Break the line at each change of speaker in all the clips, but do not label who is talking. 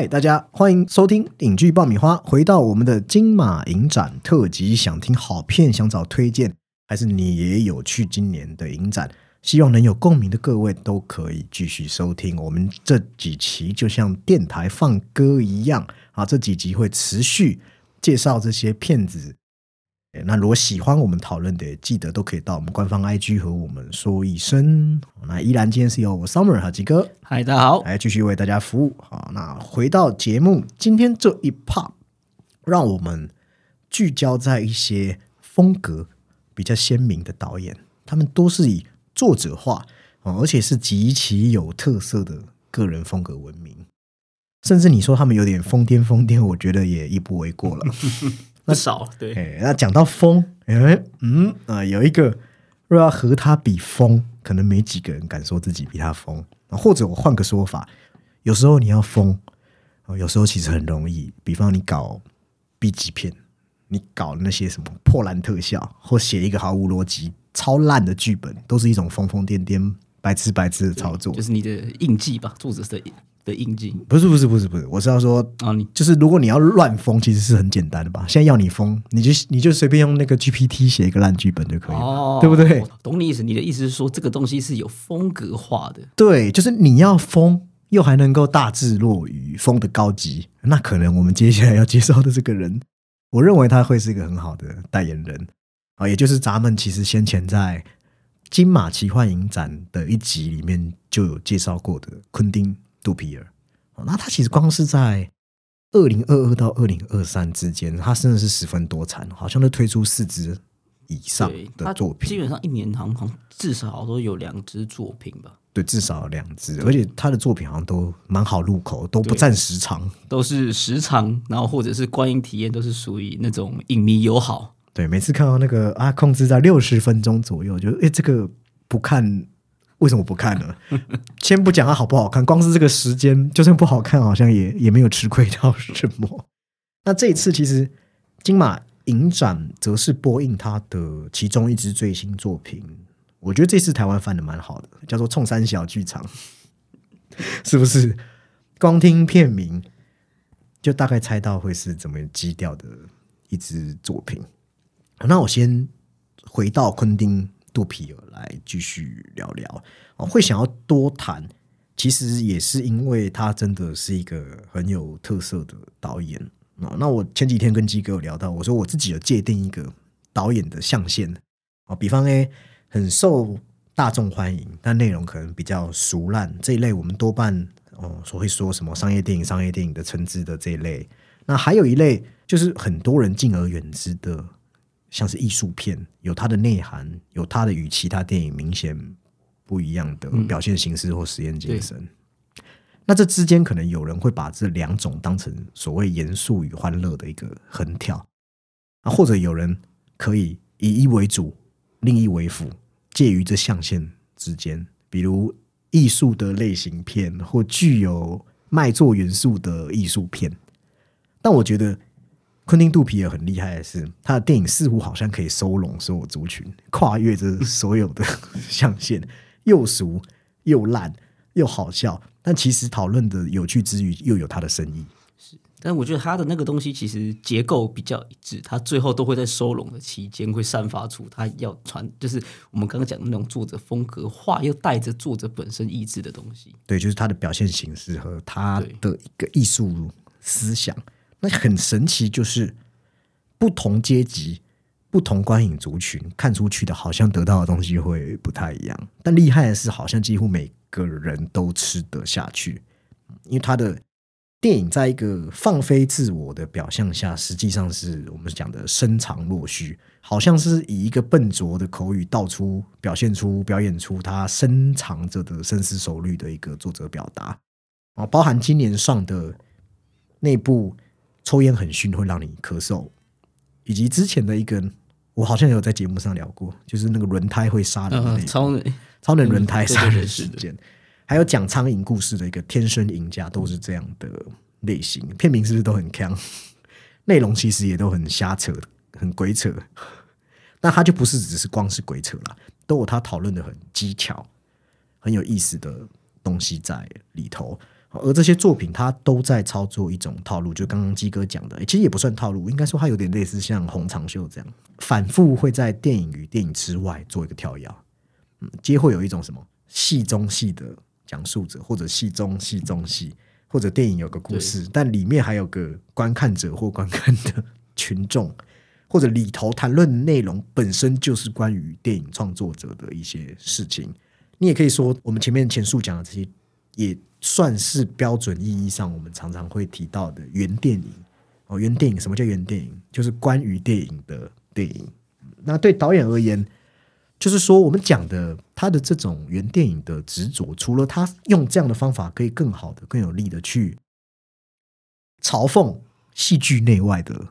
嗨，大家欢迎收听影剧爆米花。回到我们的金马影展特辑，想听好片，想找推荐，还是你也有去今年的影展？希望能有共鸣的各位都可以继续收听我们这几期，就像电台放歌一样啊！这几集会持续介绍这些片子。诶那如果喜欢我们讨论的，记得都可以到我们官方 IG 和我们说一声。那依然今天是由我 Summer 和吉哥
嗨，大家好。
来继续为大家服务。好，那回到节目，今天这一 part，让我们聚焦在一些风格比较鲜明的导演，他们都是以作者化哦，而且是极其有特色的个人风格闻名。甚至你说他们有点疯癫疯癫，我觉得也一不为过了。
不少对，
哎，那讲到疯，哎，嗯啊、有一个若要和他比疯，可能没几个人敢说自己比他疯。啊或者我换个说法，有时候你要疯，哦，有时候其实很容易。比方你搞 B 级片，你搞那些什么破烂特效，或写一个毫无逻辑、超烂的剧本，都是一种疯疯癫癫、白痴白痴的操作
就。是你的印记吧，作者的的印记
不是不是不是不是，我是要说
啊，你
就是如果你要乱封，其实是很简单的吧？现在要你封，你就你就随便用那个 GPT 写一个烂剧本就可以了，
哦，
对不对？
懂你意思，你的意思是说这个东西是有风格化的，
对，就是你要封，又还能够大智若愚，封的高级，那可能我们接下来要介绍的这个人，我认为他会是一个很好的代言人啊，也就是咱们其实先前在金马奇幻影展的一集里面就有介绍过的昆汀·杜皮尔。哦那他其实光是在二零二二到二零二三之间，他真的是十分多产，好像都推出四支以上的作品
基。本上一年好像至少都有两支作品吧，
对，至少有两支，而且他的作品好像都蛮好入口，都不占时长。
都是时长，然后或者是观影体验都是属于那种影迷友好，
对，每次看到那个啊，控制在六十分钟左右，就哎，诶这个不看，为什么不看呢？先不讲它好不好看，光是这个时间，就算不好看，好像也也没有吃亏到什么。那这一次其实金马影展则是播映他的其中一支最新作品，我觉得这次台湾翻的蛮好的，叫做《冲山小剧场》，是不是？光听片名就大概猜到会是怎么基调的一支作品。那我先回到昆汀·杜皮尔来继续聊聊。哦，会想要多谈，其实也是因为他真的是一个很有特色的导演。哦，那我前几天跟鸡哥有聊到，我说我自己有界定一个导演的象限哦，比方诶很受大众欢迎，但内容可能比较俗烂这一类，我们多半哦所会说什么商业电影、商业电影的称之的这一类。那还有一类就是很多人敬而远之的，像是艺术片，有它的内涵，有它的与其他电影明显不一样的表现形式或实验精神。那这之间可能有人会把这两种当成所谓严肃与欢乐的一个横跳啊，或者有人可以以一为主，另一为辅，介于这象限之间，比如艺术的类型片或具有卖座元素的艺术片。但我觉得昆汀·杜皮尔很厉害的是，他的电影似乎好像可以收拢所有族群，跨越着所有的象限，又俗又烂又好笑，但其实讨论的有趣之余，又有他的深意。
但我觉得他的那个东西其实结构比较一致，他最后都会在收拢的期间会散发出他要传，就是我们刚刚讲的那种作者风格化，又带着作者本身意志的东西。
对，就是他的表现形式和他的一个艺术思想。那很神奇，就是不同阶级、不同观影族群看出去的，好像得到的东西会不太一样。但厉害的是，好像几乎每个人都吃得下去，因为他的电影在一个放飞自我的表象下，实际上是我们讲的深藏若虚，好像是以一个笨拙的口语道出、表现出、表演出他深藏着的深思熟虑的一个作者表达。啊，包含今年上的那部抽烟很熏会让你咳嗽，以及之前的一个我好像有在节目上聊过，就是那个轮胎会杀人的
超人
超能轮胎杀人事件，还有讲苍蝇故事的一个天生赢家，都是这样的类型。片名是不是都很强？内容其实也都很瞎扯，很鬼扯。那他就不是只是光是鬼扯啦，都有他讨论的很技巧、很有意思的东西在里头。而这些作品它都在操作一种套路，就刚刚鸡哥讲的，诶其实也不算套路，应该说它有点类似像红长袖这样，反复会在电影与电影之外做一个跳跃，嗯，皆会有一种什么戏中戏的讲述者，或者戏中戏中戏，或者电影有个故事，但里面还有个观看者或观看的群众，或者里头谈论的内容本身就是关于电影创作者的一些事情。你也可以说，我们前面前述讲的这些，也算是标准意义上我们常常会提到的原电影哦。原电影什么叫原电影？就是关于电影的电影。那对导演而言，就是说我们讲的他的这种原电影的执着，除了他用这样的方法可以更好的、更有力的去嘲讽戏剧内外的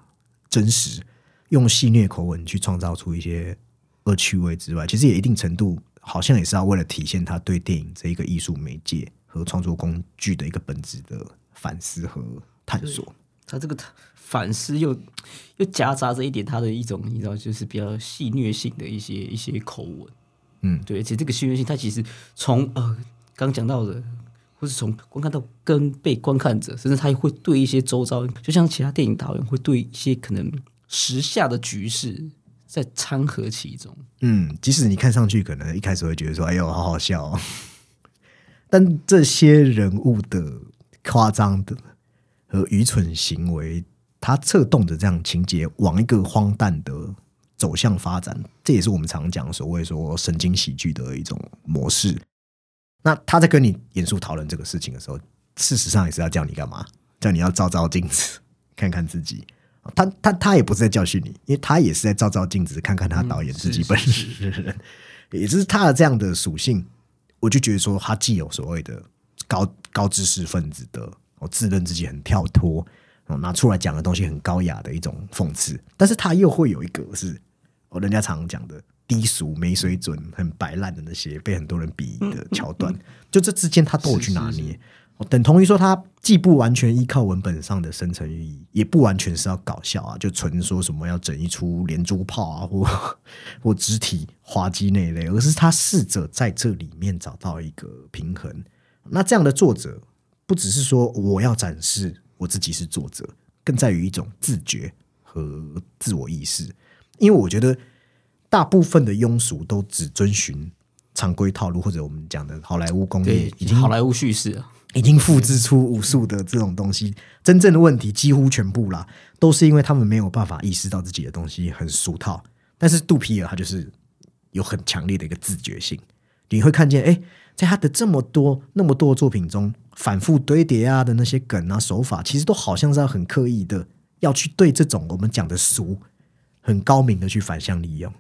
真实，用戏谑口吻去创造出一些恶趣味之外，其实也一定程度好像也是要为了体现他对电影这一个艺术媒介和创作工具的一个本质的反思和探索。
他这个反思又又夹杂着一点他的一种，你知道，就是比较戏谑性的一些一些口吻。
嗯，
对，而且这个戏谑性，他其实从呃刚讲到的，或是从观看到跟被观看者，甚至他会对一些周遭，就像其他电影导演会对一些可能时下的局势在掺和其中。
嗯，即使你看上去可能一开始会觉得说：“哎呦，好好笑、哦。”但这些人物的夸张的和愚蠢行为，他策动的这样情节往一个荒诞的走向发展，这也是我们常讲所谓说神经喜剧的一种模式。那他在跟你严肃讨论这个事情的时候，事实上也是要叫你干嘛？叫你要照照镜子，看看自己。他他他也不是在教训你，因为他也是在照照镜子，看看他导演自己本人，也是他的这样的属性。我就觉得说，他既有所谓的高高知识分子的，我，自认自己很跳脱，哦，拿出来讲的东西很高雅的一种讽刺，但是他又会有一个是，哦，人家常常讲的低俗、没水准、很白烂的那些被很多人鄙夷的桥段，就这之间他都有去拿捏。哦等同于说，它既不完全依靠文本上的深层寓意，也不完全是要搞笑啊，就纯说什么要整一出连珠炮啊，或 或肢体滑稽那一类，而是他试着在这里面找到一个平衡。那这样的作者，不只是说我要展示我自己是作者，更在于一种自觉和自我意识。因为我觉得大部分的庸俗都只遵循常规套路，或者我们讲的好莱坞工业
对
已，经
好莱坞叙事啊，
已经复制出无数的这种东西。真正的问题几乎全部啦，都是因为他们没有办法意识到自己的东西很俗套。但是杜皮尔他就是有很强烈的一个自觉性，你会看见，哎，在他的这么多那么多作品中，反复堆叠啊的那些梗啊手法，其实都好像是要很刻意的要去对这种我们讲的俗，很高明的去反向利用，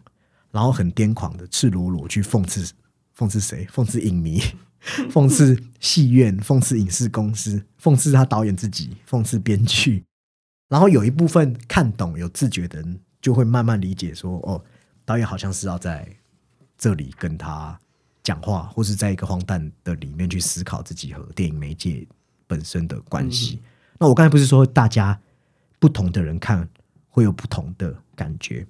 然后很癫狂的赤裸裸去讽刺讽刺谁？讽刺影迷，讽刺戏院，讽刺影视公司，讽刺他导演自己，讽刺编剧。然后有一部分看懂、有自觉的人，就会慢慢理解说，哦，导演好像是要在这里跟他讲话，或是在一个荒诞的里面去思考自己和电影媒介本身的关系。那我刚才不是说大家不同的人看会有不同的感觉？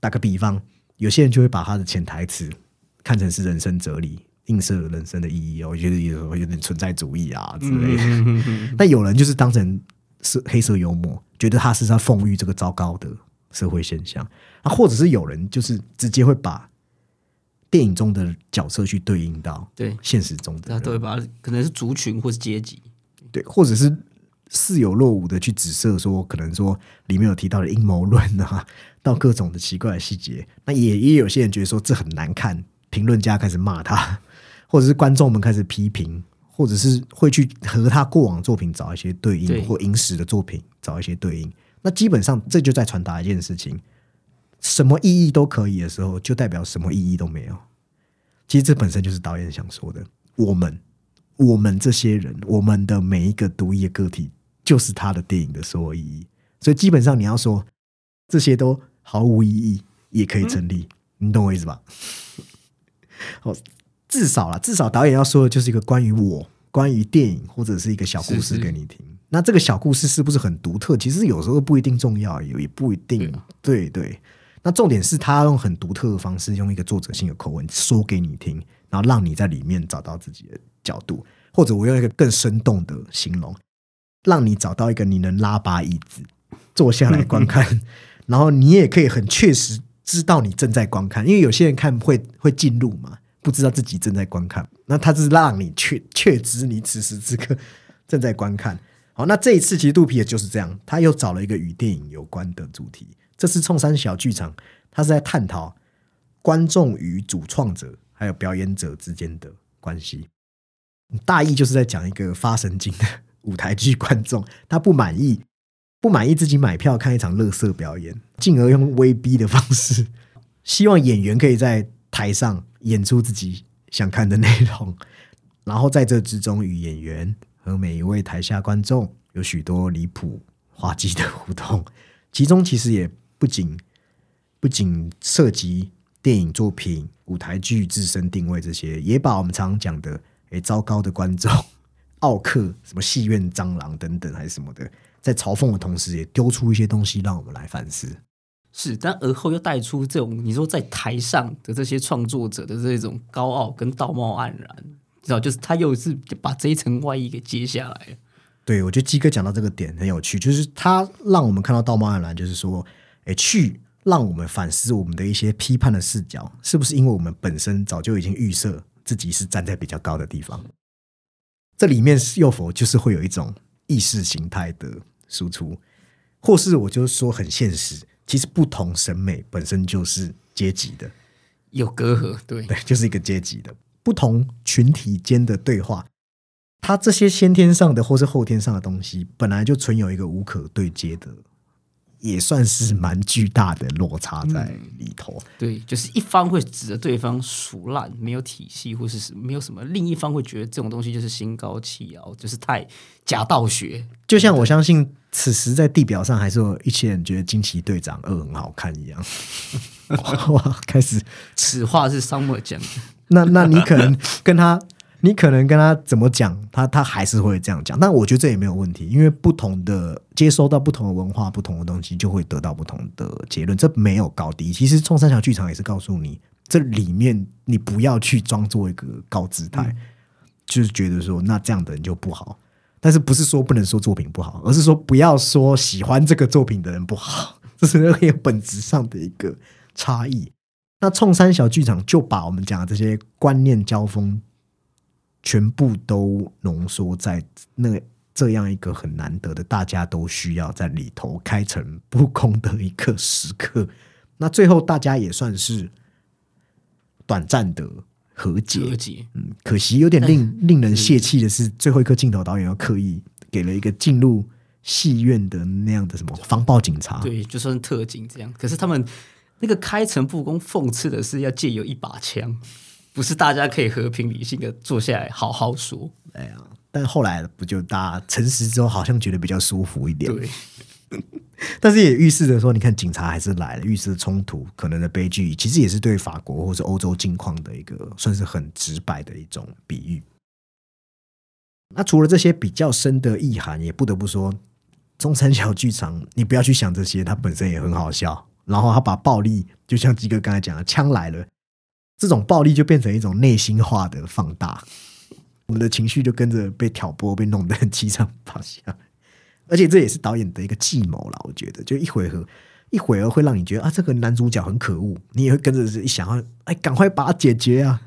打个比方，有些人就会把他的潜台词看成是人生哲理，映射人生的意义哦，我觉得有有点存在主义啊之类的。但有人就是当成是黑色幽默，觉得他是在讽喻这个糟糕的社会现象。啊，或者是有人就是直接会把电影中的角色去对应到
对。
现实中的人，
他都会把可能是族群或是阶级，
对，或者是似有若无的去指涉说，可能说里面有提到的阴谋论啊，到各种的奇怪的细节，那也也有些人觉得说这很难看，评论家开始骂他，或者是观众们开始批评，或者是会去和他过往作品找一些对应，
对
或影史的作品找一些对应。那基本上这就在传达一件事情：什么意义都可以的时候，就代表什么意义都没有。其实这本身就是导演想说的，我们我们这些人，我们的每一个独一的个体，就是他的电影的所有意义。所以基本上你要说这些都毫无意义，也可以成立，你懂我意思吧？哦，至少啦，至少导演要说的就是一个关于我、关于电影或者是一个小故事给你听。那这个小故事是不是很独特？其实有时候不一定重要，也也不一定。对对，那重点是他用很独特的方式，用一个作者性的口吻说给你听，然后让你在里面找到自己的角度。或者我用一个更生动的形容，让你找到一个你能拉把椅子坐下来观看，然后你也可以很确实知道你正在观看，因为有些人看会会进入嘛，不知道自己正在观看，那他是让你确确知你此时此刻正在观看。好，那这一次其实肚皮也就是这样，他又找了一个与电影有关的主题，这次冲山小剧场，他是在探讨观众与主创者还有表演者之间的关系。大意就是在讲一个发神经的舞台剧观众，他不满意，不满意自己买票看一场乐色表演，进而用威逼的方式，希望演员可以在台上演出自己想看的内容，然后在这之中与演员和每一位台下观众有许多离谱滑稽的互动，其中其实也不仅 不仅涉及电影作品、舞台剧自身定位这些，也把我们常常讲的。诶，糟糕的观众，奥克什么戏院蟑螂等等还是什么的，在嘲讽的同时，也丢出一些东西让我们来反思。
是，但而后又带出这种你说在台上的这些创作者的这种高傲跟道貌岸然，知道就是他又是把这一层外衣给揭下来。
对，我觉得鸡哥讲到这个点很有趣，就是他让我们看到道貌岸然，就是说，诶，去让我们反思我们的一些批判的视角，是不是因为我们本身早就已经预设。自己是站在比较高的地方，这里面是又否就是会有一种意识形态的输出，或是我就是说很现实，其实不同审美本身就是阶级的，
有隔阂，对
对，就是一个阶级的不同群体间的对话，它这些先天上的或是后天上的东西，本来就存有一个无可对接的。也算是蛮巨大的落差在里头。
对，就是一方会指着对方熟烂，没有体系，或是没有什么；另一方会觉得这种东西就是心高气傲，就是太假道学。
就像我相信，此时在地表上还是有一些人觉得《惊奇队长二》很好看一样。哇，开始，
此话是 Summer 讲的。
那，那你可能跟他。你可能跟他怎么讲，他他还是会这样讲。但我觉得这也没有问题，因为不同的接收到不同的文化、不同的东西，就会得到不同的结论。这没有高低。其实冲三小剧场也是告诉你，这里面你不要去装作一个高姿态，就是觉得说那这样的人就不好。但是不是说不能说作品不好，而是说不要说喜欢这个作品的人不好，这是很有本质上的一个差异。那冲三小剧场就把我们讲的这些观念交锋。全部都浓缩在那这样一个很难得的，大家都需要在里头开诚布公的一个时刻。那最后大家也算是短暂的和解。
和解，
嗯，可惜有点令令人泄气的是，最后一颗镜头导演要刻意给了一个进入戏院的那样的什么防暴警察，
对，就算特警这样。可是他们那个开诚布公，讽刺的是要借由一把枪。不是大家可以和平理性的坐下来好好说，
哎呀，但后来不就大家诚实之后，好像觉得比较舒服一点。
对，
但是也预示着说，你看警察还是来了，预示冲突可能的悲剧，其实也是对法国或者欧洲境况的一个算是很直白的一种比喻。那除了这些比较深的意涵，也不得不说，中山小剧场，你不要去想这些，它本身也很好笑。然后他把暴力，就像基哥刚才讲的，枪来了。这种暴力就变成一种内心化的放大，我们的情绪就跟着被挑拨，被弄得很七上八下。而且这也是导演的一个计谋了，我觉得，就一回合一会儿会让你觉得啊，这个男主角很可恶，你也会跟着一想要哎，赶快把他解决啊。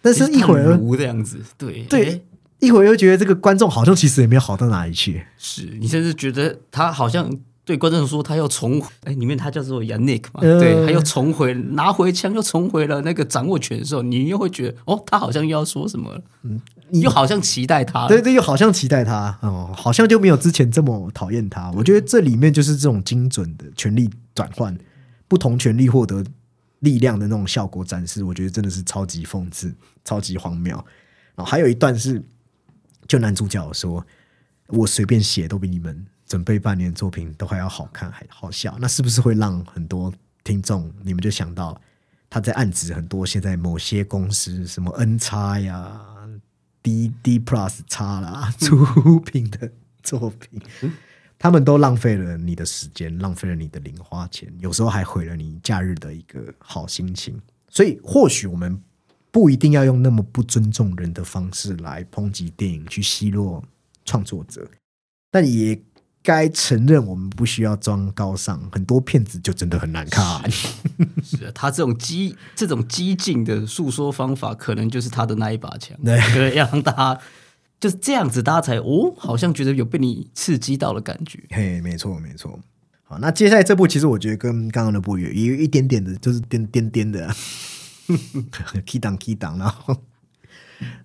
但是一会儿
这样子，对
对，一会儿又觉得这个观众好像其实也没有好到哪里去，
是你甚至觉得他好像。对观众说，他要重哎，里面他叫做 Yannick 嘛，对，他又重回拿回枪，又重回了那个掌握权的时候，你又会觉得哦，他好像又要说什么，嗯，你又好像期待他，
对对，又好像期待他哦，好像就没有之前这么讨厌他。我觉得这里面就是这种精准的权力转换，不同权力获得力量的那种效果展示，我觉得真的是超级讽刺，超级荒谬。然后还有一段是，就男主角说：“我随便写都比你们。”准备半年作品都还要好看还好笑，那是不是会让很多听众你们就想到他在暗指很多现在某些公司什么 N 叉呀、D D Plus 叉啦出品的作品，他们都浪费了你的时间，浪费了你的零花钱，有时候还毁了你假日的一个好心情。所以或许我们。不一定要用那么不尊重人的方式来抨击电影，去奚落创作者，但也该承认，我们不需要装高尚，很多骗子就真的很难看。
是啊，他这种激这种激进的诉说方法，可能就是他的那一把枪，
对
让大家就是这样子，大家才哦，好像觉得有被你刺激到的感觉。
嘿，没错没错。好，那接下来这部其实我觉得跟刚刚的部有也有一点点的，就是颠颠颠的，key 档 key 档，然后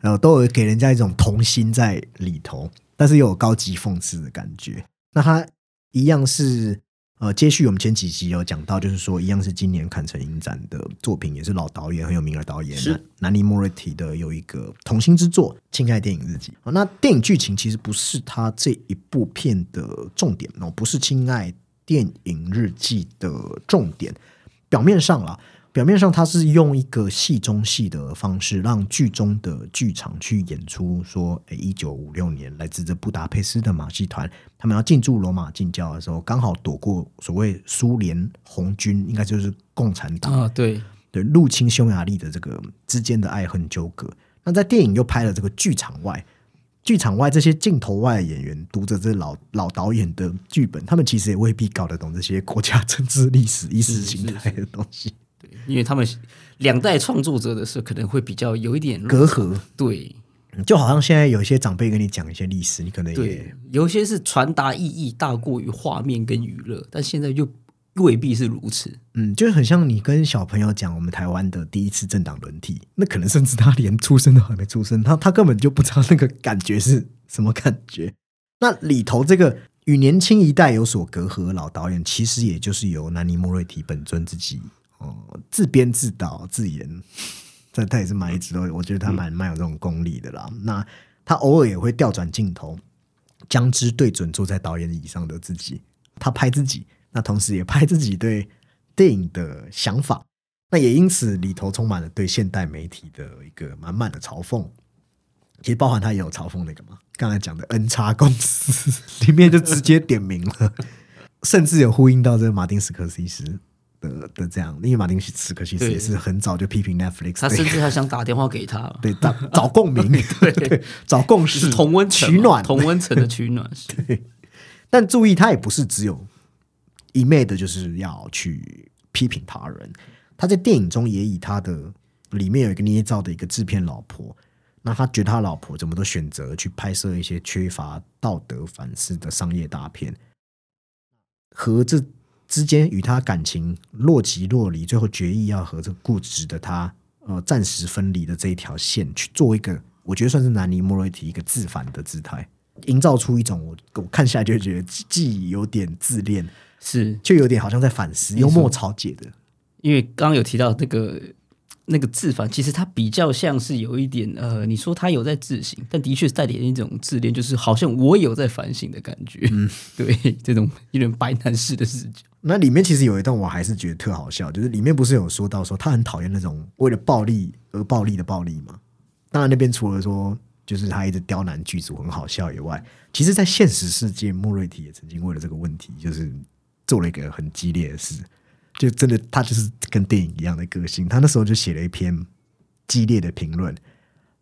然后都有给人家一种童心在里头，但是又有高级讽刺的感觉。那它一样是呃，接续我们前几集有讲到，就是说一样是今年坎城影展的作品，也是老导演很有名的导演
是
南尼莫瑞提的有一个童心之作《亲爱电影日记》哦。那电影剧情其实不是他这一部片的重点哦，不是《亲爱电影日记》的重点。表面上啦，表面上他是用一个戏中戏的方式，让剧中的剧场去演出说，诶，一九五六年来自这布达佩斯的马戏团，他们要进驻罗马近郊的时候，刚好躲过所谓苏联红军，应该就是共产党
啊，对，
对入侵匈牙利的这个之间的爱恨纠葛。那在电影又拍了这个剧场外，剧场外这些镜头外的演员读着这老老导演的剧本，他们其实也未必搞得懂这些国家政治、历史、意识形态的东西，
对，因为他们两代创作者的事可能会比较有一点
隔阂。
对
就好像现在有一些长辈跟你讲一些历史，你可能也
对，有一些是传达意义大过于画面跟娱乐，但现在又未必是如此。
嗯，就是很像你跟小朋友讲我们台湾的第一次政党轮替，那可能甚至他连出生都还没出生，他他根本就不知道那个感觉是什么感觉。那里头这个与年轻一代有所隔阂的老导演，其实也就是由南尼莫瑞提本尊自己哦、自编自导自演，这他也是蛮一直都，我觉得他蛮蛮有这种功力的啦。那他偶尔也会调转镜头，将之对准坐在导演椅上的自己，他拍自己，那同时也拍自己对电影的想法，那也因此里头充满了对现代媒体的一个满满的嘲讽。其实包含他也有嘲讽那个嘛，刚才讲的 N 叉公司里面就直接点名了，甚至有呼应到这个马丁斯科西斯的的这样，因为马丁斯科西斯
对
也是很早就批评 Netflix，
他甚至还想打电话给他，
对找找共鸣，对。找共识，
同温层
取暖，
同温层的取暖 是。
但注意，他也不是只有一昧的，就是要去批评他人。他在电影中也以他的里面有一个捏造的一个制片老婆，那他觉得他老婆怎么都选择去拍摄一些缺乏道德反思的商业大片，和这之间与他感情若即若离，最后决意要和这个固执的他呃暂时分离的这一条线去做一个，我觉得算是南尼莫瑞提一个自反的姿态。营造出一种我我看下来就会觉得既既有点自恋，
是，
就有点好像在反思，幽默潮解的。
因为刚刚有提到那个那个自反，其实它比较像是有一点呃，你说他有在自省，但的确是带点一种自恋，就是好像我有在反省的感觉。嗯，对，这种有点白男式的视角。
那里面其实有一段我还是觉得特好笑，就是里面不是有说到说他很讨厌那种为了暴力而暴力的暴力吗？当然那边除了说就是他一直刁难剧组很好笑以外，其实在现实世界，莫瑞提也曾经为了这个问题，就是做了一个很激烈的事，就真的他就是跟电影一样的个性。他那时候就写了一篇激烈的评论，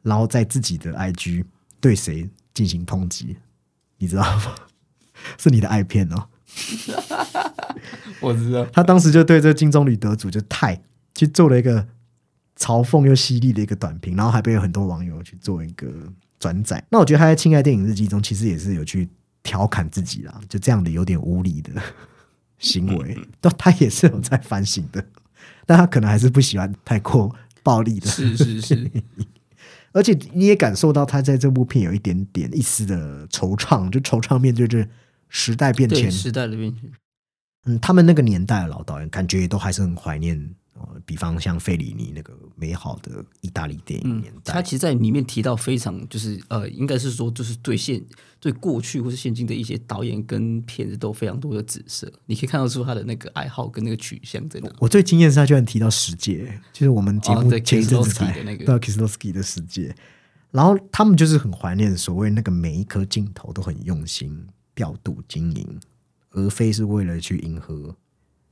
然后在自己的 IG 对谁进行抨击，你知道吗？是你的爱片哦。
我知道，
他当时就对这金棕榈得主就太去做了一个嘲讽又犀利的一个短评，然后还被很多网友去做一个转载。那我觉得他在《亲爱电影日记》中其实也是有去调侃自己啦，就这样的有点无理的行为，都他也是有在反省的，但他可能还是不喜欢太过暴力的。
是是是，
而且你也感受到他在这部片有一点点一丝的惆怅，就惆怅面对这时代变迁，
时代的变迁。
嗯，他们那个年代的老导演，感觉也都还是很怀念呃，比方像费里尼那个美好的意大利电影年代。
他其实在里面提到非常就是呃，应该是说就是对现对过去或是现今的一些导演跟片子都有非常多的紫色，你可以看得出他的那个爱好跟那个取向在哪。
我最惊艳是他居然提到世界，就是我们节目前一阵子
那个
到 Kislovsky 的世界，然后他们就是很怀念所谓那个每一颗镜头都很用心调度经营，而非是为了去迎合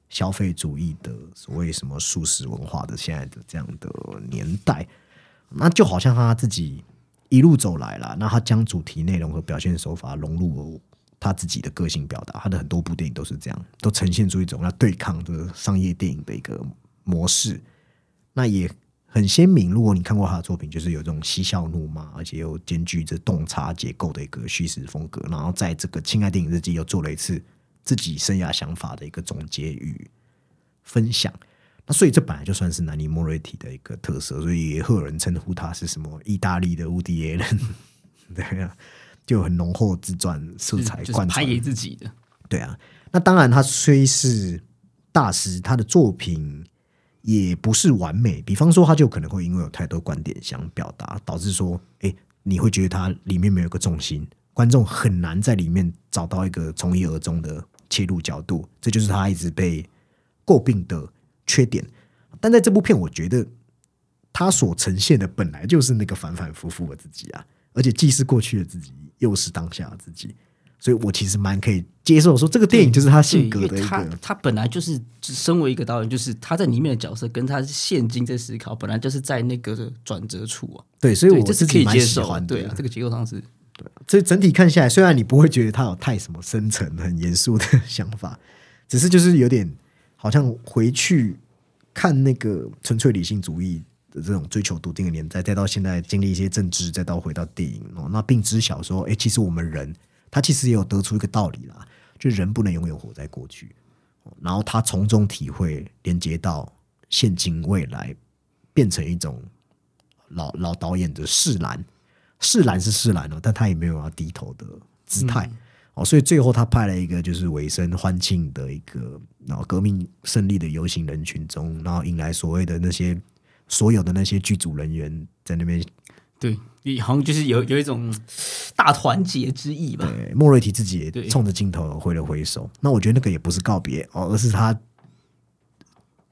消费主义的所谓什么素食文化的现在的这样的年代。那就好像他自己一路走来了，那他将主题内容和表现手法融入了他自己的个性表达，他的很多部电影都是这样，都呈现出一种要对抗的商业电影的一个模式。那也很鲜明，如果你看过他的作品，就是有这种嬉笑怒骂，而且又兼具着洞察结构的一个叙事风格。然后在这个《亲爱电影日记》又做了一次自己生涯想法的一个总结与分享。那所以这本来就算是南尼莫瑞提的一个特色，所以也会有人称呼他是什么意大利的乌迪耶人，对啊，就很浓厚自传色彩
就是给自己的。
对啊，那当然他虽是大师，他的作品也不是完美。比方说，他就可能会因为有太多观点想表达，导致说，哎，你会觉得他里面没有个重心，观众很难在里面找到一个从一而终的切入角度。这就是他一直被诟病的缺点。但在这部片，我觉得他所呈现的本来就是那个反反复复的自己啊，而且既是过去的自己，又是当下的自己。所以我其实蛮可以接受说，这个电影就是他性格的
他
个
他本来就是身为一个导演，就是他在里面的角色跟他现今在思考，本来就是在那个转折处啊。
对，所以，我
这是可以接受。对啊，这个结构上是
这整体看下来，虽然你不会觉得他有太什么深层、很严肃的想法，只是就是有点好像回去看那个纯粹理性主义的这种追求笃定的年代，再到现在经历一些政治，再到回到电影哦，那并知晓说，哎，其实我们人他其实也有得出一个道理啦，就人不能永远活在过去，然后他从中体会连接到现今未来，变成一种老老导演的释然。释然是释然了，但他也没有要低头的姿态、哦，所以最后他派了一个就是尾声欢庆的一个，然后革命胜利的游行人群中，然后引来所谓的那些所有的那些剧组人员在那边，
对，你好像就是有有一种大团结之意吧。
对，莫瑞提自己也
对
冲着镜头挥了挥手。那我觉得那个也不是告别哦，而是他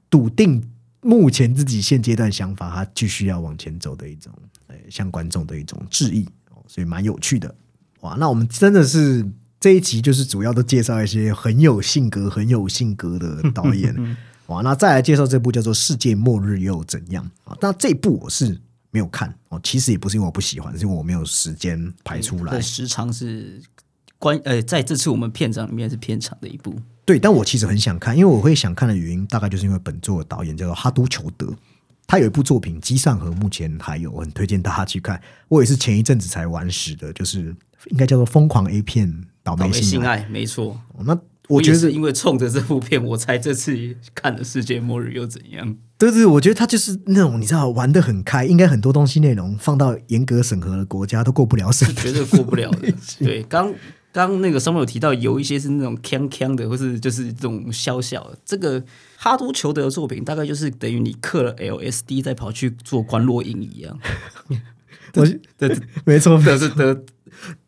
笃定目前自己现阶段想法，他继续要往前走的一种，呃，向观众的一种致意哦，所以蛮有趣的。哇，那我们真的是这一集就是主要都介绍一些很有性格、很有性格的导演。哇，那再来介绍这部叫做《世界末日又怎样》啊？那这部我是没有看哦，其实也不是因为我不喜欢，是因为我没有时间排出来
的。时长是关呃，在这次我们片长里面是偏长的一部。
对，但我其实很想看，因为我会想看的原因，大概就是因为本作的导演叫做哈都裘德，他有一部作品《机上盒》，目前还有，我很推荐大家去看。我也是前一阵子才完始的，就是应该叫做《疯狂 A 片倒
倒霉
霉性爱》
没错。
哦那我觉得，
也是因为冲着这部片，我才这次看了《世界末日又怎样》。
对对，我觉得他就是那种你知道玩的很开，应该很多东西内容放到严格审核的国家都过不了审。
绝对过不了的。对，刚刚那个上面有提到，有一些是那种锵锵的，或是就是这种小小的。这个哈都裘德的作品，大概就是等于你刻了 LSD 再跑去做观落音一样
我
的
没错，
的的的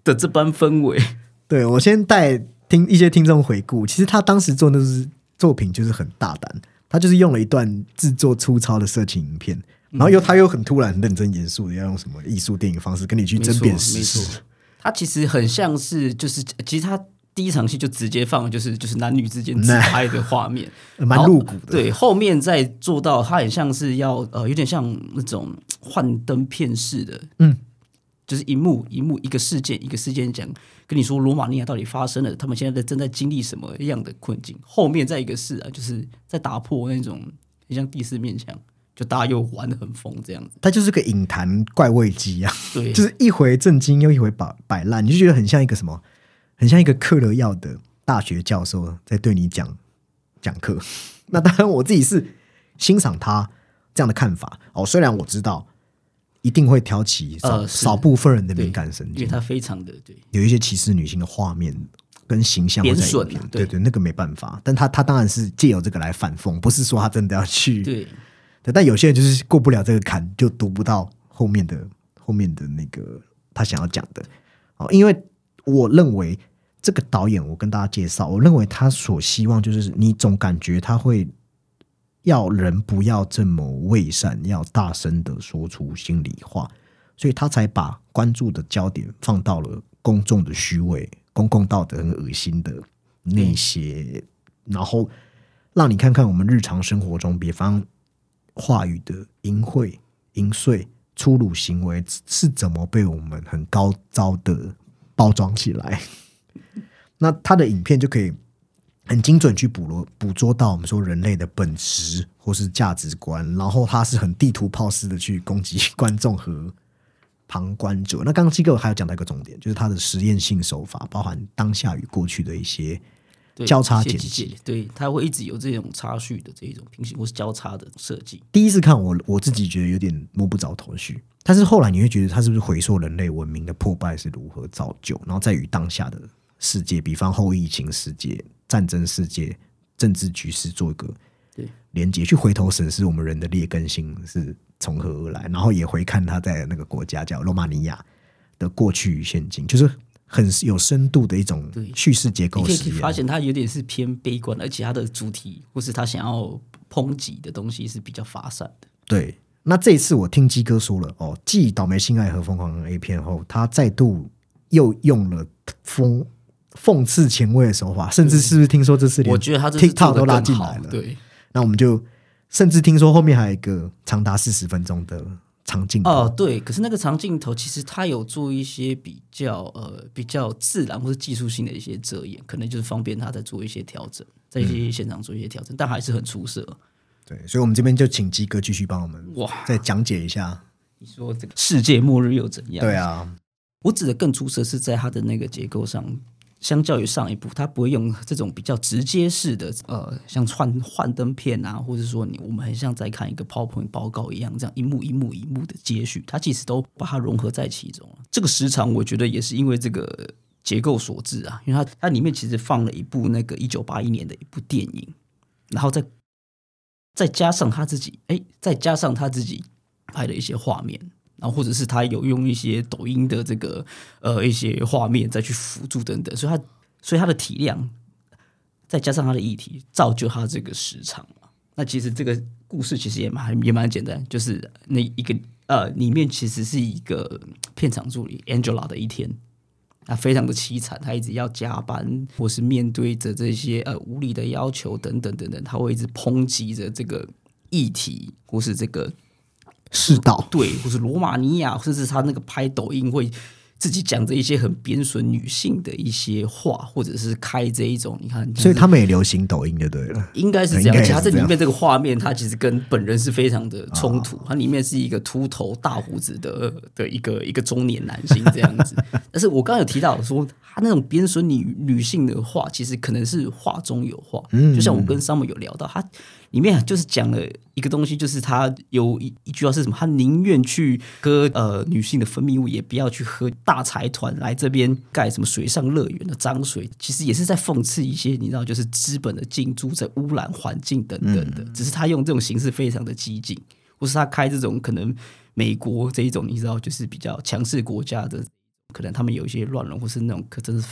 的这般氛围。
对我先带听一些听众回顾，其实他当时做那是作品就是很大胆，他就是用了一段制作粗糙的色情影片，然后又他又很突然、很认真、严肃的要用什么艺术电影方式跟你去争辩事
没
实
错。它其实很像是，就是其实它第一场戏就直接放就是就是男女之间自拍的画面，
蛮露骨的。
对，后面再做到它很像是要呃，有点像那种幻灯片式的，
嗯，
就是一幕一幕一个事件一个事件讲，跟你说罗马尼亚到底发生了，他们现在在正在经历什么样的困境。后面再一个是啊，就是在打破那种很像第四面墙，就大家又玩的很疯这样子。
他就是个影坛怪味机啊，
对，
就是一回震惊又一回摆摆烂，你就觉得很像一个什么，很像一个嗑了药的大学教授在对你讲讲课。那当然，我自己是欣赏他这样的看法哦，虽然我知道一定会挑起少、
呃
少部分人的敏感神经，
因为它非常的对。
有一些歧视女性的画面跟形象
贬损
影片
啊对
对对，那个没办法。但他他当然是借由这个来反讽，不是说他真的要去
对，
对，但有些人就是过不了这个坎，就读不到后面的后面的那个他想要讲的哦。因为我认为这个导演，我跟大家介绍，我认为他所希望就是你总感觉他会要人不要这么伪善，要大声的说出心里话，所以他才把关注的焦点放到了公众的虚伪、公共道德很恶心的那些，然后让你看看我们日常生活中，比方话语的淫秽、淫秽、粗鲁行为是怎么被我们很高招的包装起来。那他的影片就可以很精准去捕捉捕捉到我们说人类的本质或是价值观，然后他是很地图炮式的去攻击观众和 旁观者。那刚刚机构还有讲到一个重点，就是他的实验性手法，包含当下与过去的一些交叉剪辑
辑，对，它会一直有这种插叙的这一种平行或是交叉的设计。
第一次看我我自己觉得有点摸不着头绪，但是后来你会觉得它是不是回溯人类文明的破败是如何造就，然后再与当下的世界，比方后疫情世界、战争世界、政治局势做一个
对
连接，去回头审视我们人的劣根性是从何而来，然后也回看他在那个国家叫罗马尼亚的过去与现今，就是很有深度的一种叙事结
你可以
构。
发现它有点是偏悲观，而且它的主题或是他想要抨击的东西是比较发散的。
对，那这一次我听鸡哥说了哦，继《倒霉性爱》和《疯狂 A 片》后，他再度又用了讽讽刺前卫的手法，甚至是不是听说这次连
我觉得他
TikTok 都拉进来了？，
对，
那我们就甚至听说后面还有一个长达四十分钟的长镜头。
哦，对，可是那个长镜头其实它有做一些比较呃比较自然或者技术性的一些遮掩，可能就是方便他在做一些调整，在一些现场做一些调整，但还是很出色。
对，所以我们这边就请鸡哥继续帮我们
哇，
再讲解一下。
你说这个世界末日又怎样？
对啊，
我指的更出色是在它的那个结构上，相较于上一部，它不会用这种比较直接式的，呃，像幻幻灯片啊，或者说你我们很像在看一个 PowerPoint 报告一样，这样一幕一幕一幕的接续，它其实都把它融合在其中了。这个时长，我觉得也是因为这个结构所致啊，因为它它里面其实放了一部那个一九八一年的一部电影，然后再再加上他自己，哎，再加上他自己拍的一些画面，然后或者是他有用一些抖音的这个呃一些画面再去辅助等等，所以他所以他的体量再加上他的议题，造就他这个时长嘛。那其实这个故事其实也蛮也蛮简单，就是那一个呃里面其实是一个片场助理 Angela 的一天。他非常的凄惨，他一直要加班，或是面对着这些呃无理的要求等等等等，他会一直抨击着这个议题，或是这个
世道。
对，或是罗马尼亚，甚至他那个拍抖音会自己讲着一些很贬损女性的一些话，或者是开这一种，你看，
所以他们也流行抖音就对了。
应该是这样，而且他这里面这个画面，他其实跟本人是非常的冲突。它里面是一个秃头大胡子的的一个一个中年男性这样子。但是我刚刚有提到说，他那种贬损女女性的话，其实可能是话中有话。
嗯
就像我跟 Summer 有聊到，他里面就是讲了一个东西，就是他有一一句话是什么？他宁愿去喝呃女性的分泌物，也不要去喝大财团来这边盖什么水上乐园的脏水。其实也是在讽刺一些你知道，就是资本的进驻在污染环境等等的。只是他用这种形式非常的激进，或是他开这种可能美国这一种你知道，就是比较强势国家的，可能他们有一些乱伦，或是那种可真是。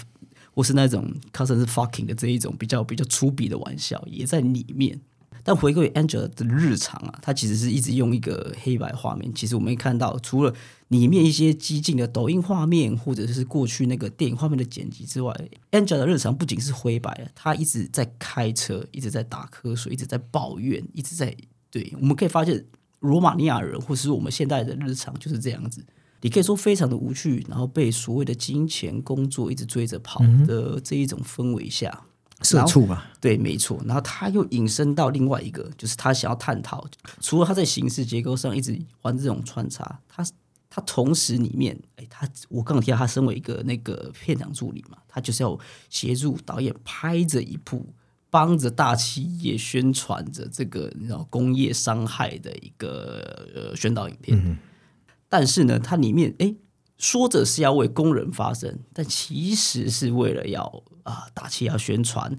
或是那种 cousin 是 fucking 的这一种比较比较粗鄙的玩笑也在里面，但回归 Angela 的日常啊，他其实是一直用一个黑白画面。其实我们看到，除了里面一些激进的抖音画面，或者是过去那个电影画面的剪辑之外，Angela 的日常不仅是灰白，他一直在开车，一直在打瞌睡，一直在抱怨，一直在对。我们可以发现，罗马尼亚人或是我们现代的日常就是这样子。你可以说非常的无趣，然后被所谓的金钱、工作一直追着跑的这一种氛围下，
社畜嘛，
对，没错。然后他又引申到另外一个，就是他想要探讨，除了他在形式结构上一直玩这种穿插，他他同时里面，哎，他我刚刚提到他身为一个那个片场助理嘛，他就是要协助导演拍着一部。帮着大企业宣传着这个你知道工业伤害的一个呃宣导影片，但是呢，它里面哎说着是要为工人发声，但其实是为了要啊大企业要宣传，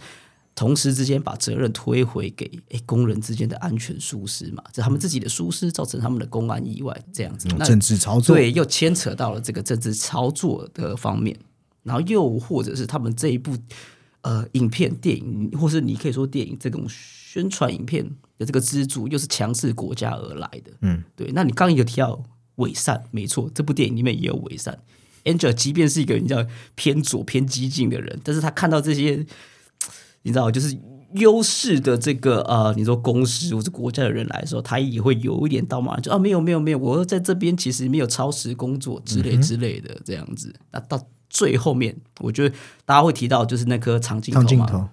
同时之间把责任推回给哎工人之间的安全疏失嘛，这他们自己的疏失造成他们的公安意外这样子，那
政治操作。
对，又牵扯到了这个政治操作的方面，然后又或者是他们这一部呃影片、电影，或是你可以说电影这种宣传影片的这个支柱，又是强势国家而来的。
嗯，
对。那你刚刚有提到伪善，没错，这部电影里面也有伪善。Angel 即便是一个你知道偏左偏激进的人，但是他看到这些，你知道，就是优势的这个呃，你说公司或者国家的人来的时候，他也会有一点到嘛，就啊没有没有没有，我在这边其实没有超时工作之类之类的这样子。那到最后面，我觉得大家会提到就是那颗长镜头嘛，
长镜头，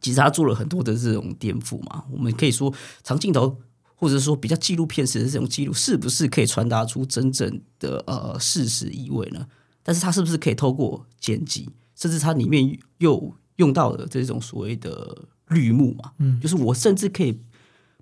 其实他做了很多的这种颠覆嘛。我们可以说长镜头，或者说比较纪录片式的这种记录，是不是可以传达出真正的呃事实意味呢？但是它是不是可以透过剪辑，甚至它里面又用到了这种所谓的绿幕嘛？嗯，就是我甚至可以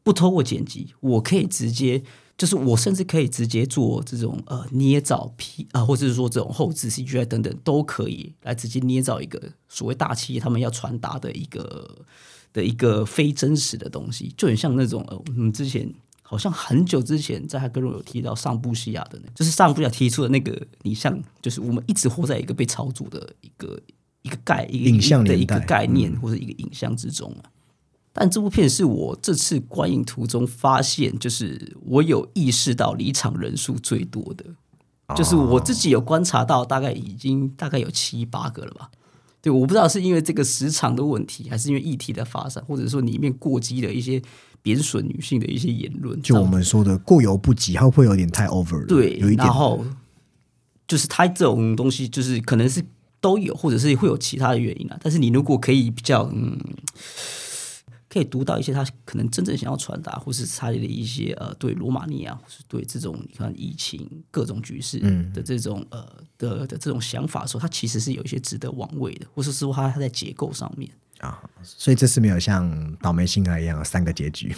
不透过剪辑，我可以直接，就是我甚至可以直接做这种呃捏造 P 啊、或者是说这种后置 CGI 等等都可以来直接捏造一个所谓大企业他们要传达的一个的一个非真实的东西，就很像那种呃我们之前。好像很久之前，在他跟我有提到上布西亚的那，就是上布西亚提出的那个，你像，就是我们一直活在一个被操作的一个一个概一个
影像
的一个概念或者一个影像之中啊。但这部片是我这次观影途中发现，就是我有意识到离场人数最多的，就是我自己有观察到，大概已经大概有七八个了吧。对，我不知道是因为这个时长的问题，还是因为议题的发展，或者说里面过激的一些贬损女性的一些言论，
就我们说的过犹不及，它会不会有点太 over 了？
对，
有一点
然后就是它这种东西，就是可能是都有，或者是会有其他的原因啊。但是你如果可以比较，嗯，可以读到一些他可能真正想要传达，或是他的一些呃，对罗马尼亚，或是对这种你看疫情各种局势的这种、呃的的这种想法的时候，他其实是有一些值得玩味的，或是说他他在结构上面。
啊，所以这次没有像倒霉星儿一样有三个结局，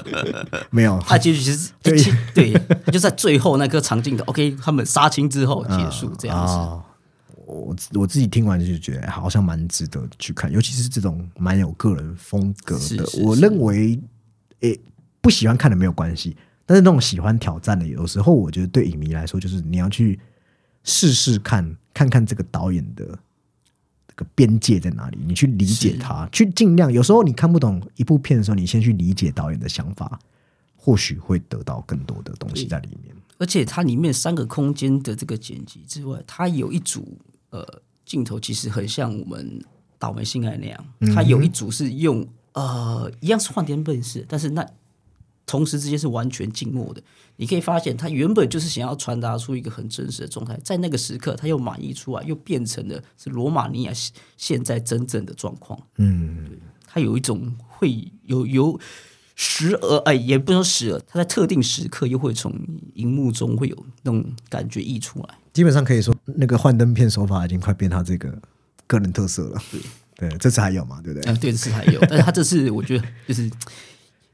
没有，
他结局其实
对。
其对，就在最后那颗长镜头，OK，他们杀青之后结束 这样子。
哦我我自己听完就觉得好像蛮值得去看，尤其是这种蛮有个人风格的。
是是
我认为，诶、不喜欢看的没有关系，但是那种喜欢挑战的，有时候我觉得对影迷来说，就是你要去试试看，看看这个导演的这个边界在哪里，你去理解他，去尽量。有时候你看不懂一部片的时候，你先去理解导演的想法，或许会得到更多的东西在里面。
而且它里面三个空间的这个剪辑之外，它有一组呃镜头，其实很像我们《倒霉性爱》那样，它有一组是用呃一样是幻灯片式，但是那同时之间是完全静默的。你可以发现，他原本就是想要传达出一个很真实的状态，在那个时刻，他又满意出来，又变成了是罗马尼亚现现在真正的状况。
嗯，
他有一种会有有时而哎，也不能说时而，它在特定时刻又会从荧幕中会有那种感觉溢出来。
基本上可以说，那个幻灯片手法已经快变他这个个人特色了。对，这次还有嘛？对不对？
嗯，对，这次还有，但是他这次我觉得就是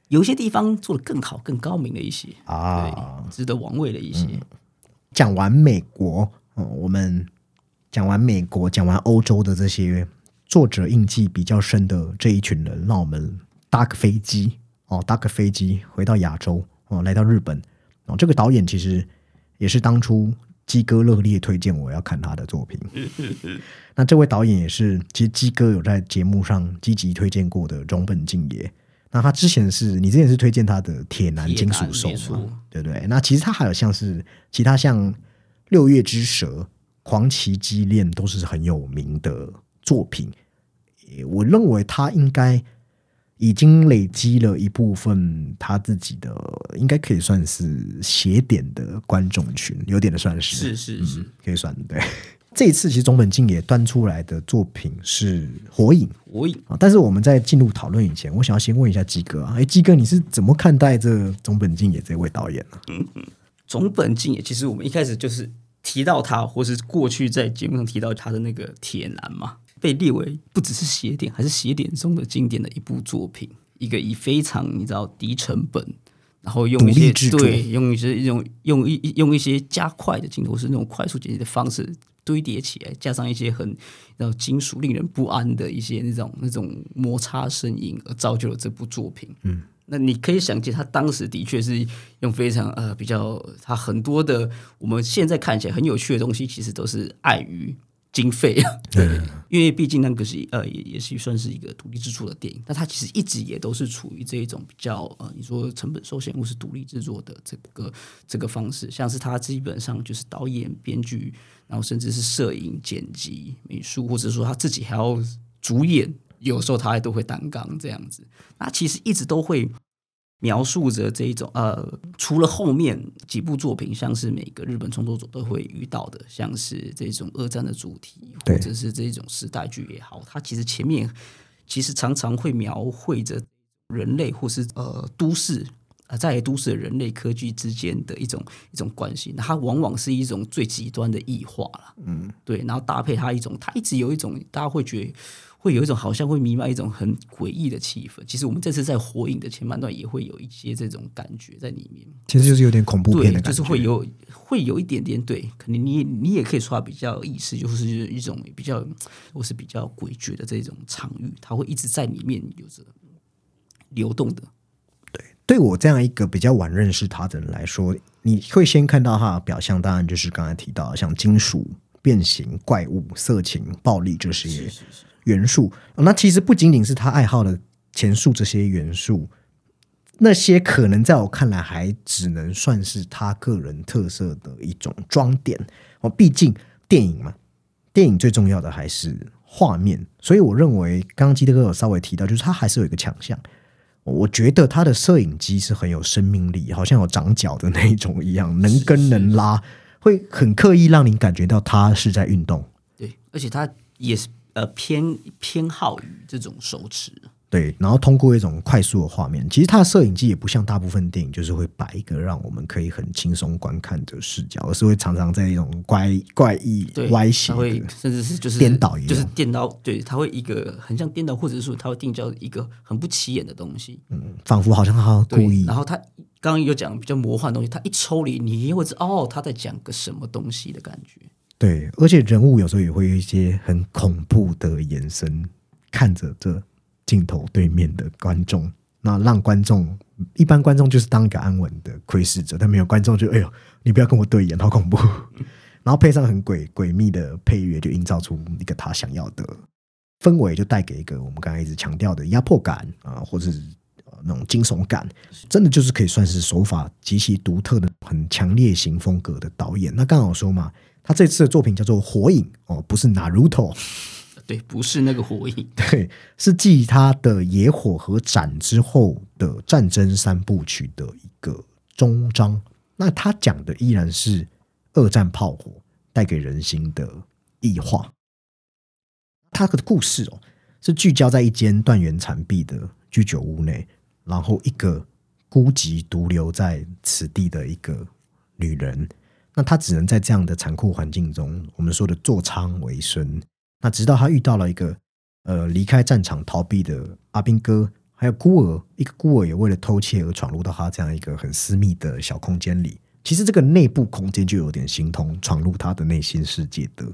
有一些地方做的更好、更高明的一些
啊，
值得玩味的一些。
讲完美国，嗯，我们讲完美国，讲完欧洲的这些作者印记比较深的这一群人，让我们搭个飞机哦，搭个飞机回到亚洲哦，来到日本哦。这个导演其实也是当初鸡哥热烈推荐我要看他的作品。那这位导演也是，其实鸡哥有在节目上积极推荐过的中本敬也。那他之前是你之前是推荐他的《铁男金属手
铁男没》错
嘛，对不对？那其实他还有像是其他像《六月之蛇》《狂骑机恋》都是很有名的作品。我认为他应该已经累积了一部分他自己的，应该可以算是邪点的观众群，有点的算是。
是是是，
可以算对。这一次其实中本敬也端出来的作品是《火影》
火影。
啊，但是我们在进入讨论以前，我想要先问一下鸡哥啊，哎，鸡哥你是怎么看待这中本敬也这位导演呢、嗯嗯
总本敬也，其实我们一开始就是提到他，或是过去在节目上提到他的那个铁男嘛，被列为不只是邪典，还是邪典中的经典的一部作品，一个以非常你知道低成本，然后用一些对用一些一种用一用一些加快的镜头，是那种快速剪辑的方式堆叠起来，加上一些很然后金属令人不安的一些那种那种摩擦声音，而造就了这部作品。嗯。那你可以想见，他当时的确是用非常呃比较，他很多的我们现在看起来很有趣的东西，其实都是碍于经费啊。对，因为毕竟那个是呃也也是算是一个独立制作的电影，但它其实一直也都是处于这一种比较呃你说成本受限或是独立制作的这个这个方式，像是他基本上就是导演、编剧，然后甚至是摄影、剪辑、美术，或者说他自己还要主演。有时候他还都会担纲这样子。那其实一直都会描述着这一种呃，除了后面几部作品，像是每个日本创作者都会遇到的，像是这种二战的主题，或者是这种时代剧也好，它其实前面其实常常会描绘着人类或是呃都市啊，在都市的人类科技之间的一种一种关系，它往往是一种最极端的异化了，嗯，对，然后搭配它一种，它一直有一种大家会觉得会有一种好像会弥漫一种很诡异的气氛。其实我们这次在《火影》的前半段也会有一些这种感觉在里面，
其实就是有点恐怖片，的感觉，
就是会有会有一点点对，可能你你也可以说它比较有意思，就是一种比较我是比较诡谲的这种场域，它会一直在里面有着流动的。
对对我这样一个比较晚认识他的人来说，你会先看到他的表象，当然就是刚才提到像金属、变形、怪物、色情、暴力这些元素。那其实不仅仅是他爱好的前述这些元素，那些可能在我看来还只能算是他个人特色的一种装点。哦，毕竟电影嘛，电影最重要的还是画面，所以我认为刚刚基德哥有稍微提到，就是他还是有一个强项。我觉得他的摄影机是很有生命力，好像有长脚的那一种一样，能跟能拉，会很刻意让你感觉到他是在运动。
对，而且他也是呃偏偏好于这种手持，
对，然后通过一种快速的画面，其实它的摄影机也不像大部分电影，就是会摆一个让我们可以很轻松观看的视角，而是会常常在一种怪怪异
对，、
歪斜。
甚至是就是
颠倒一样
就是颠倒，对，它会一个很像颠倒，或者是说它会定焦一个很不起眼的东西，
嗯，仿佛好像他故意
然后他刚刚有讲比较魔幻的东西，他一抽离，你也会知道哦，他在讲个什么东西的感觉。
对，而且人物有时候也会有一些很恐怖的眼神看着这镜头对面的观众，那让观众一般观众就是当一个安稳的窥视者，但没有观众就哎呦，你不要跟我对眼，好恐怖。然后配上很诡诡秘的配乐，就营造出一个他想要的氛围，就带给一个我们刚才一直强调的压迫感啊，或者是呃那种惊悚感，真的就是可以算是手法极其独特的、很强烈型风格的导演。那刚好说嘛，他这次的作品叫做《火影》哦，不是 Naruto，
对，不是那个火影，
对，是继他的《野火》和《斩》之后的战争三部曲的一个终章。那他讲的依然是二战炮火带给人心的异化。他的故事哦，是聚焦在一间断垣残壁的居酒屋内，然后一个孤寂独留在此地的一个女人。那他只能在这样的残酷环境中，我们说的坐仓为生。那直到他遇到了一个呃离开战场逃避的阿兵哥，还有孤儿，一个孤儿也为了偷窃而闯入到他这样一个很私密的小空间里。其实这个内部空间就有点形同闯入他的内心世界的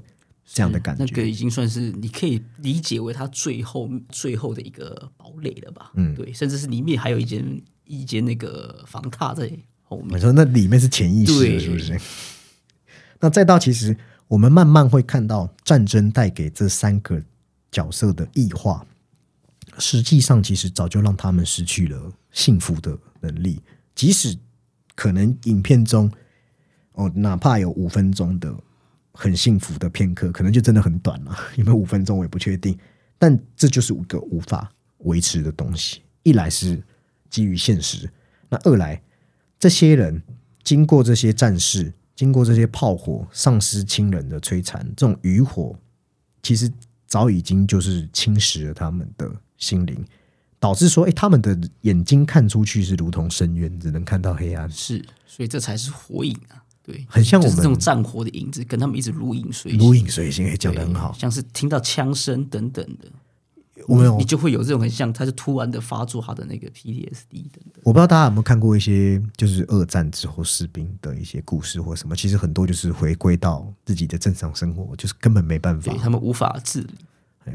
这样的感觉。
那个已经算是你可以理解为他最后最后的一个堡垒了吧？
嗯
对，甚至是里面还有一间一间那个房榻在后面。
你说那里面是潜意识是不是？那再到其实我们慢慢会看到战争带给这三个角色的异化，实际上其实早就让他们失去了幸福的能力，即使可能影片中哦，哪怕有五分钟的很幸福的片刻，可能就真的很短了，有没有五分钟我也不确定，但这就是一个无法维持的东西。一来是基于现实，那二来这些人经过这些战事，经过这些炮火、丧失亲人的摧残，这种余火其实早已经就是侵蚀了他们的心灵，导致说，哎，他们的眼睛看出去是如同深渊，只能看到黑暗。
是，所以这才是火影啊。对，
很像我们
就是这种战火的影子，跟他们一直如影随形。
如影随形，也讲的很好。
像是听到枪声等等的，你就会有这种很像，他就突然的发作他的那个 PTSD 等等。
我不知道大家有没有看过一些就是二战之后士兵的一些故事或什么，其实很多就是回归到自己的正常生活，就是根本没办法
对，他们无法自理。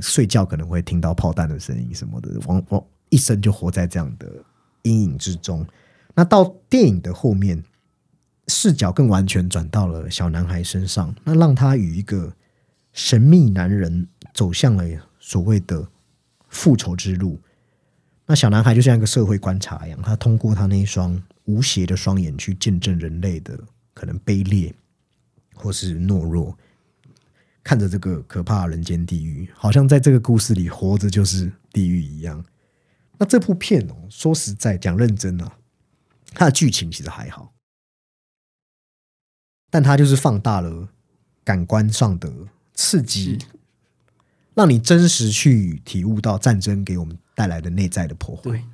睡觉可能会听到炮弹的声音什么的，往往一生就活在这样的阴影之中。那到电影的后面，视角更完全转到了小男孩身上，那让他与一个神秘男人走向了所谓的复仇之路。那小男孩就像一个社会观察一样，他通过他那一双无邪的双眼去见证人类的可能卑劣或是懦弱。看着这个可怕人间地狱，好像在这个故事里活着就是地狱一样。那这部片哦，说实在讲认真啊，它的剧情其实还好，但它就是放大了感官上的刺激，让你真实去体悟到战争给我们带来的内在的破坏。
对，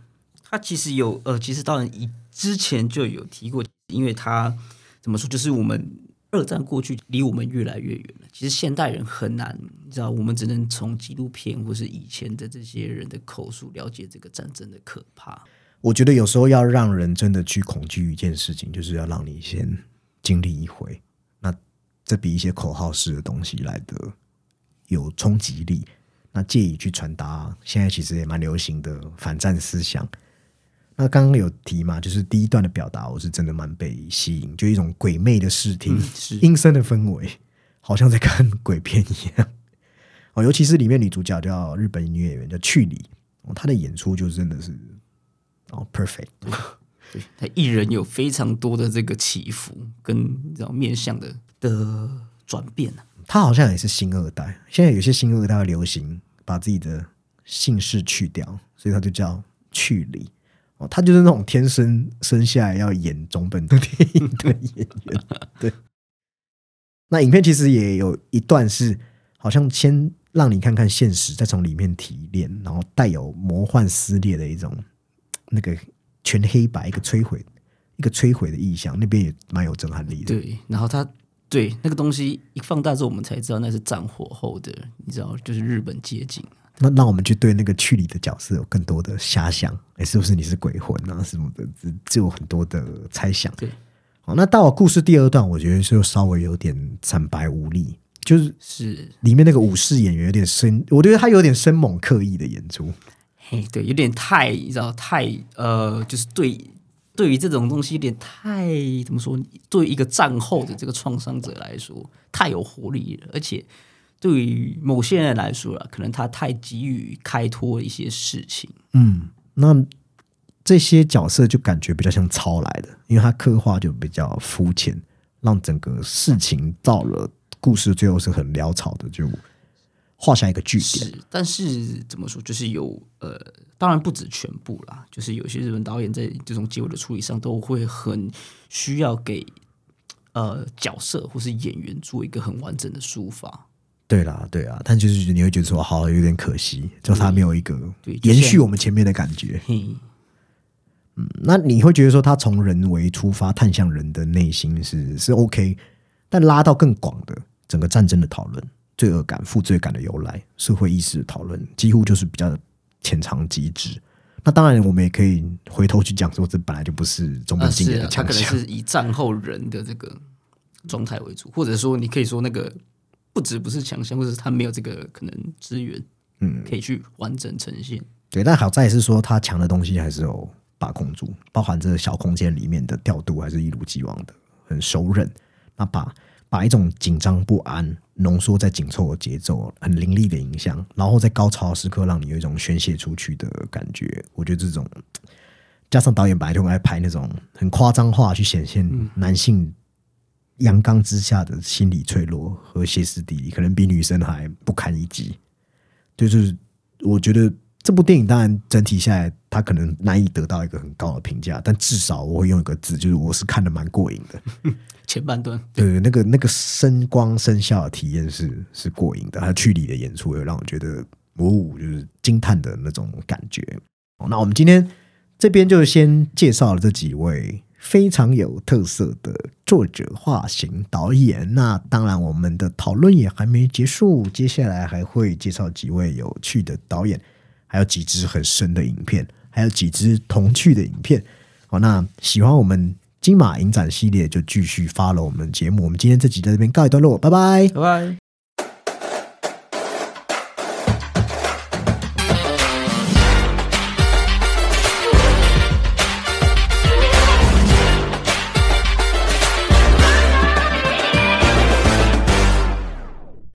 他其实有呃，其实当然以之前就有提过，因为他怎么说，就是我们二战过去离我们越来越远了。其实现代人很难，你知道，我们只能从纪录片或是以前的这些人的口述了解这个战争的可怕。
我觉得有时候要让人真的去恐惧一件事情，就是要让你先经历一回。那这比一些口号式的东西来的有冲击力。那借以去传达现在其实也蛮流行的反战思想。那刚刚有提嘛，就是第一段的表达，我是真的蛮被吸引，就一种鬼魅的视听、
是
阴森的氛围，好像在看鬼片一样。哦，尤其是里面女主角叫日本女演员叫去里，哦，她的演出就真的是哦 perfect。
对他艺人有非常多的这个起伏跟你知道面向的的转变啊。
他好像也是新二代，现在有些新二代流行把自己的姓氏去掉，所以他就叫去里。哦，他就是那种天生生下来要演中本的电影的演员。对，那影片其实也有一段是好像先让你看看现实，再从里面提炼，然后带有魔幻撕裂的一种那个全黑白一个摧毁一个摧毁的意象，那边也蛮有震撼力的。
对，然后他对那个东西一放大之后，我们才知道那是战火后的，你知道，就是日本街景。
那让我们去对那个去里的角色有更多的遐想，哎，是不是你是鬼魂啊什么的，就有很多的猜想。
对，
好，那到了故事第二段，我觉得就稍微有点惨白无力，就是
是
里面那个武士演员有点生，我觉得他有点生猛刻意的演出。
嘿，对，有点太，你知道，太呃，就是对对于这种东西有点太怎么说？对于一个战后的这个创伤者来说，太有活力了，而且。对于某些人来说了，可能他太急于开脱一些事情。
嗯，那这些角色就感觉比较像抄来的，因为他刻画就比较肤浅，让整个事情到了故事最后是很潦草的，就画下一个句点。
是，但是怎么说，就是有呃，当然不止全部啦，就是有些日本导演在这种结尾的处理上，都会很需要给呃角色或是演员做一个很完整的抒发。
对啦，对啊，但就是你会觉得说，好有点可惜，就他没有一个延续我们前面的感觉。嗯，那你会觉得说，他从人为出发，探向人的内心是是 OK，但拉到更广的整个战争的讨论、罪恶感、负罪感的由来、社会意识的讨论，几乎就是比较浅尝即止。那当然，我们也可以回头去讲说，这本来就不是中本
啊
经典
是啊，他可能。是以战后人的这个状态为主，或者说你可以说那个不止不是强项，或者是他没有这个可能资源，
嗯，
可以去完整呈现。
对，但好在是说他强的东西还是有把控住，包含这个小空间里面的调度还是一如既往的很熟稔。那把把一种紧张不安浓缩在紧凑的节奏，很凌厉的影像，然后在高潮时刻让你有一种宣泄出去的感觉。我觉得这种加上导演本来就爱拍那种很夸张化去显现男性阳刚之下的心理脆弱和歇斯底里，可能比女生还不堪一击。就是我觉得这部电影当然整体下来，它可能难以得到一个很高的评价，但至少我会用一个字，就是我是看的蛮过瘾的。
前半段
对，那个那个声光声效的体验是是过瘾的，还有剧里的演出也让我觉得哦，就是惊叹的那种感觉。哦那我们今天这边就先介绍了这几位非常有特色的作者、画型导演。那当然，我们的讨论也还没结束，接下来还会介绍几位有趣的导演，还有几支很深的影片，还有几支童趣的影片。好，那喜欢我们金马影展系列，就继续 follow 我们节目。我们今天这集在这边告一段落，拜拜。
拜拜。